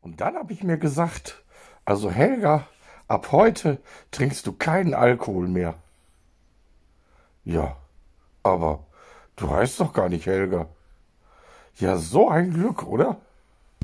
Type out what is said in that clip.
Und dann habe ich mir gesagt, also Helga, ab heute trinkst du keinen Alkohol mehr. Ja, aber du heißt doch gar nicht Helga. Ja, so ein Glück, oder?